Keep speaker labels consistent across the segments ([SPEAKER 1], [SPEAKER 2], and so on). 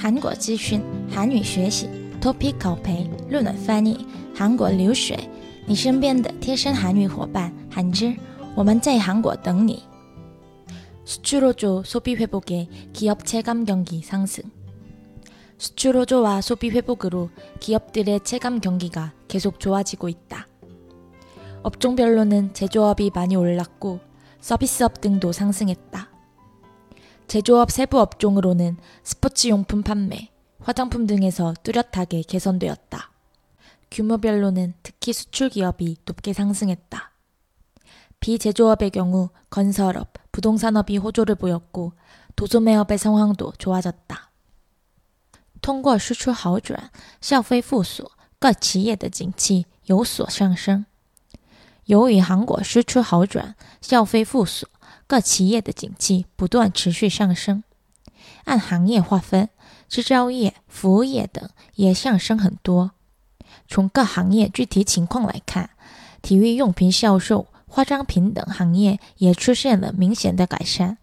[SPEAKER 1] 韩国资讯、韩语学习、Topic 考培、论文翻译、韩国留学，你身边的贴身韩语伙伴韩之，我们在韩国等你。수출호조소비회복에기업체감경기상승수출호조와소비회복으로기업들의체감경기가계속좋아지고있다 업종별로는 제조업이 많이 올랐고 서비스업 등도 상승했다. 제조업 세부 업종으로는 스포츠용품 판매, 화장품 등에서 뚜렷하게 개선되었다. 규모별로는 특히 수출 기업이 높게 상승했다. 비제조업의 경우 건설업, 부동산업이 호조를 보였고 도소매업의 상황도 좋아졌다. 通过输出好转，消费复苏，各企业的景气有所上升。 由于韩国输出好转，消费复苏，各企业的景气不断持续上升。按行业划分，制造业、服务业等也上升很多。从各行业具体情况来看，体育用品销售、化妆品等行业也出现了明显的改善。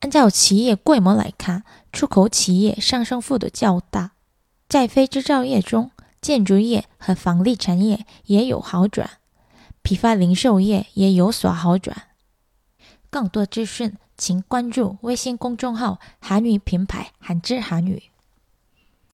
[SPEAKER 1] 按照企业规模来看，出口企业上升幅度较大。在非制造业中，建筑业和房地产业也有好转。批发零售业也有所好转。更多资讯，请关注微信公众号“韩语品牌韩之韩语”。